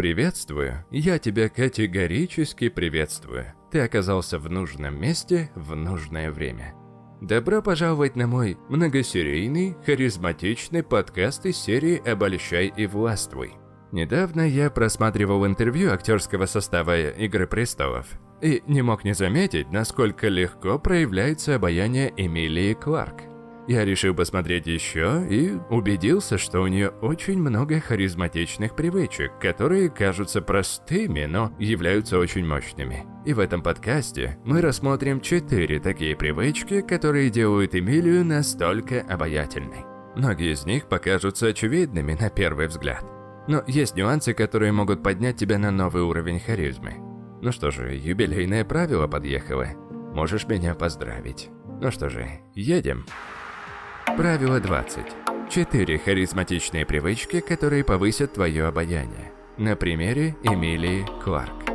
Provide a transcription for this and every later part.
Приветствую, я тебя категорически приветствую. Ты оказался в нужном месте в нужное время. Добро пожаловать на мой многосерийный, харизматичный подкаст из серии «Обольщай и властвуй». Недавно я просматривал интервью актерского состава «Игры престолов» и не мог не заметить, насколько легко проявляется обаяние Эмилии Кларк. Я решил посмотреть еще и убедился, что у нее очень много харизматичных привычек, которые кажутся простыми, но являются очень мощными. И в этом подкасте мы рассмотрим четыре такие привычки, которые делают Эмилию настолько обаятельной. Многие из них покажутся очевидными на первый взгляд. Но есть нюансы, которые могут поднять тебя на новый уровень харизмы. Ну что же, юбилейное правило подъехало. Можешь меня поздравить. Ну что же, едем. Правило 20. Четыре харизматичные привычки, которые повысят твое обаяние. На примере Эмилии Кларк.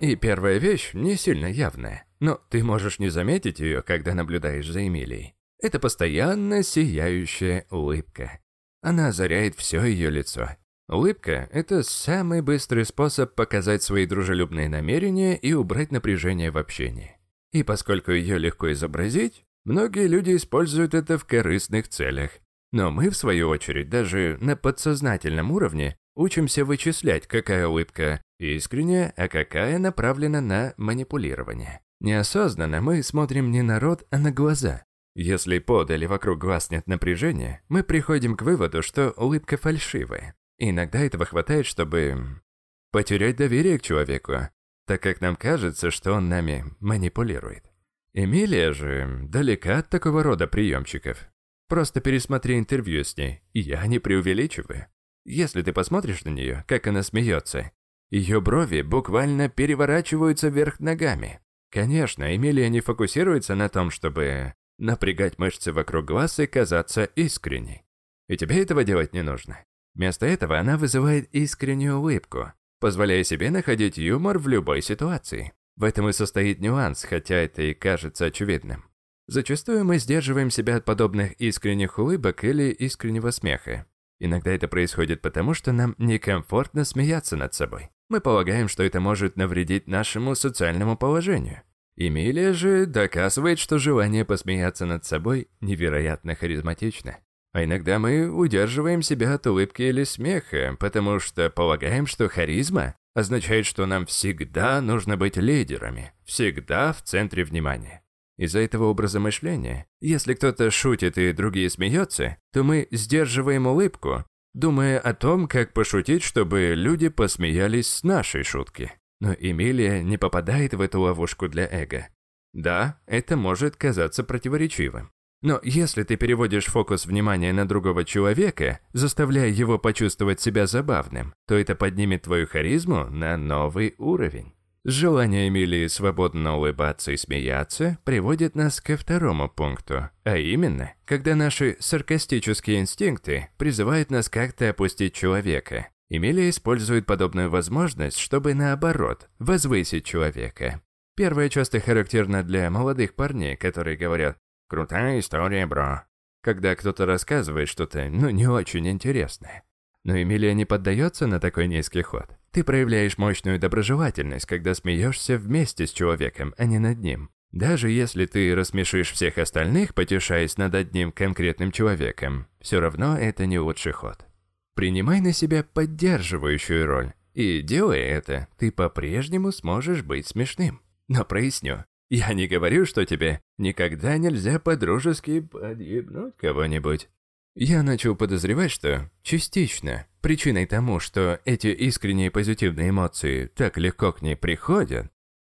И первая вещь не сильно явная, но ты можешь не заметить ее, когда наблюдаешь за Эмилией. Это постоянно сияющая улыбка. Она озаряет все ее лицо. Улыбка – это самый быстрый способ показать свои дружелюбные намерения и убрать напряжение в общении. И поскольку ее легко изобразить, Многие люди используют это в корыстных целях. Но мы, в свою очередь, даже на подсознательном уровне учимся вычислять, какая улыбка искренняя, а какая направлена на манипулирование. Неосознанно мы смотрим не на рот, а на глаза. Если под или вокруг глаз нет напряжения, мы приходим к выводу, что улыбка фальшивая. иногда этого хватает, чтобы потерять доверие к человеку, так как нам кажется, что он нами манипулирует. Эмилия же далека от такого рода приемчиков. Просто пересмотри интервью с ней, и я не преувеличиваю. Если ты посмотришь на нее, как она смеется, ее брови буквально переворачиваются вверх ногами. Конечно, Эмилия не фокусируется на том, чтобы напрягать мышцы вокруг глаз и казаться искренней. И тебе этого делать не нужно. Вместо этого она вызывает искреннюю улыбку, позволяя себе находить юмор в любой ситуации. В этом и состоит нюанс, хотя это и кажется очевидным. Зачастую мы сдерживаем себя от подобных искренних улыбок или искреннего смеха. Иногда это происходит потому, что нам некомфортно смеяться над собой. Мы полагаем, что это может навредить нашему социальному положению. Эмилия же доказывает, что желание посмеяться над собой невероятно харизматично. А иногда мы удерживаем себя от улыбки или смеха, потому что полагаем, что харизма означает, что нам всегда нужно быть лидерами, всегда в центре внимания. Из-за этого образа мышления, если кто-то шутит и другие смеются, то мы сдерживаем улыбку, думая о том, как пошутить, чтобы люди посмеялись с нашей шутки. Но Эмилия не попадает в эту ловушку для эго. Да, это может казаться противоречивым. Но если ты переводишь фокус внимания на другого человека, заставляя его почувствовать себя забавным, то это поднимет твою харизму на новый уровень. Желание Эмилии свободно улыбаться и смеяться приводит нас ко второму пункту, а именно, когда наши саркастические инстинкты призывают нас как-то опустить человека. Эмилия использует подобную возможность, чтобы наоборот, возвысить человека. Первое часто характерно для молодых парней, которые говорят Крутая история, бро. Когда кто-то рассказывает что-то, ну, не очень интересное. Но Эмилия не поддается на такой низкий ход. Ты проявляешь мощную доброжелательность, когда смеешься вместе с человеком, а не над ним. Даже если ты рассмешишь всех остальных, потешаясь над одним конкретным человеком, все равно это не лучший ход. Принимай на себя поддерживающую роль, и делая это, ты по-прежнему сможешь быть смешным. Но проясню, я не говорю, что тебе никогда нельзя по-дружески подъебнуть кого-нибудь. Я начал подозревать, что частично причиной тому, что эти искренние позитивные эмоции так легко к ней приходят,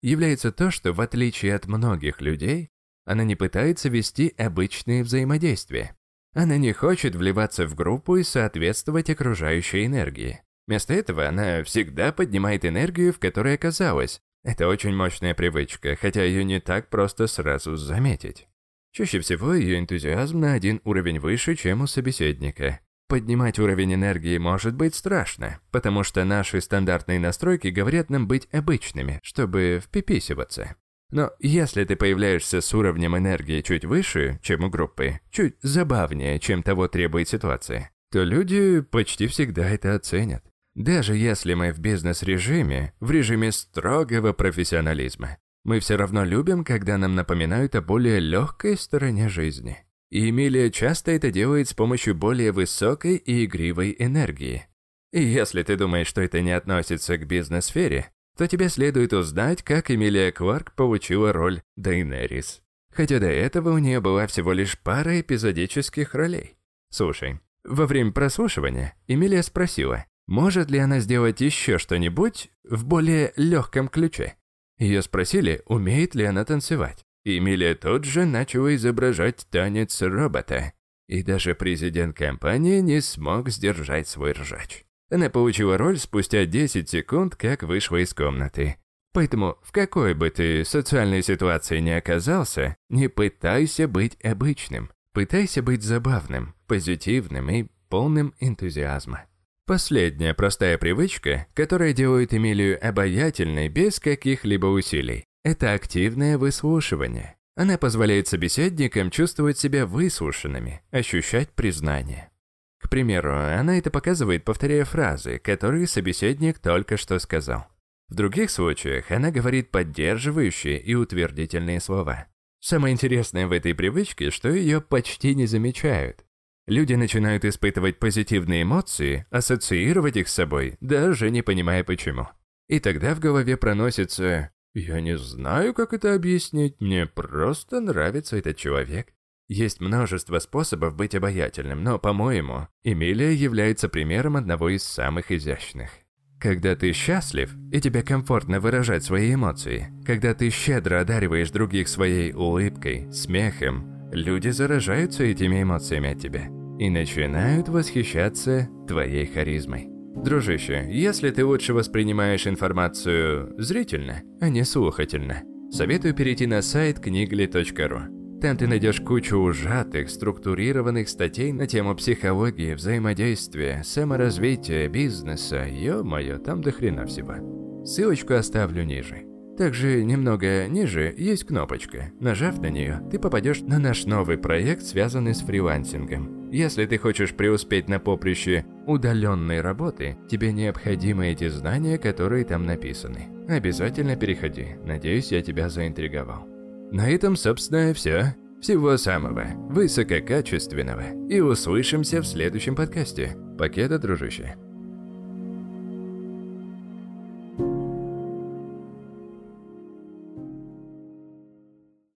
является то, что в отличие от многих людей, она не пытается вести обычные взаимодействия. Она не хочет вливаться в группу и соответствовать окружающей энергии. Вместо этого она всегда поднимает энергию, в которой оказалась, это очень мощная привычка, хотя ее не так просто сразу заметить. Чаще всего ее энтузиазм на один уровень выше, чем у собеседника. Поднимать уровень энергии может быть страшно, потому что наши стандартные настройки говорят нам быть обычными, чтобы впиписиваться. Но если ты появляешься с уровнем энергии чуть выше, чем у группы, чуть забавнее, чем того требует ситуация, то люди почти всегда это оценят. Даже если мы в бизнес-режиме, в режиме строгого профессионализма, мы все равно любим, когда нам напоминают о более легкой стороне жизни. И Эмилия часто это делает с помощью более высокой и игривой энергии. И если ты думаешь, что это не относится к бизнес-сфере, то тебе следует узнать, как Эмилия Кварк получила роль Дейнерис. Хотя до этого у нее была всего лишь пара эпизодических ролей. Слушай, во время прослушивания Эмилия спросила, может ли она сделать еще что-нибудь в более легком ключе. Ее спросили, умеет ли она танцевать. Эмилия тут же начала изображать танец робота. И даже президент компании не смог сдержать свой ржач. Она получила роль спустя 10 секунд, как вышла из комнаты. Поэтому в какой бы ты социальной ситуации ни оказался, не пытайся быть обычным. Пытайся быть забавным, позитивным и полным энтузиазма. Последняя простая привычка, которая делает Эмилию обаятельной без каких-либо усилий, это активное выслушивание. Она позволяет собеседникам чувствовать себя выслушанными, ощущать признание. К примеру, она это показывает, повторяя фразы, которые собеседник только что сказал. В других случаях она говорит поддерживающие и утвердительные слова. Самое интересное в этой привычке, что ее почти не замечают. Люди начинают испытывать позитивные эмоции, ассоциировать их с собой, даже не понимая почему. И тогда в голове проносится «Я не знаю, как это объяснить, мне просто нравится этот человек». Есть множество способов быть обаятельным, но, по-моему, Эмилия является примером одного из самых изящных. Когда ты счастлив, и тебе комфортно выражать свои эмоции, когда ты щедро одариваешь других своей улыбкой, смехом, люди заражаются этими эмоциями от тебя и начинают восхищаться твоей харизмой. Дружище, если ты лучше воспринимаешь информацию зрительно, а не слухательно, советую перейти на сайт книгли.ру. Там ты найдешь кучу ужатых, структурированных статей на тему психологии, взаимодействия, саморазвития, бизнеса. Ё-моё, там до хрена всего. Ссылочку оставлю ниже. Также немного ниже есть кнопочка. Нажав на нее, ты попадешь на наш новый проект, связанный с фрилансингом. Если ты хочешь преуспеть на поприще удаленной работы, тебе необходимы эти знания, которые там написаны. Обязательно переходи. Надеюсь, я тебя заинтриговал. На этом, собственно, все. Всего самого высококачественного. И услышимся в следующем подкасте. Покеда, дружище.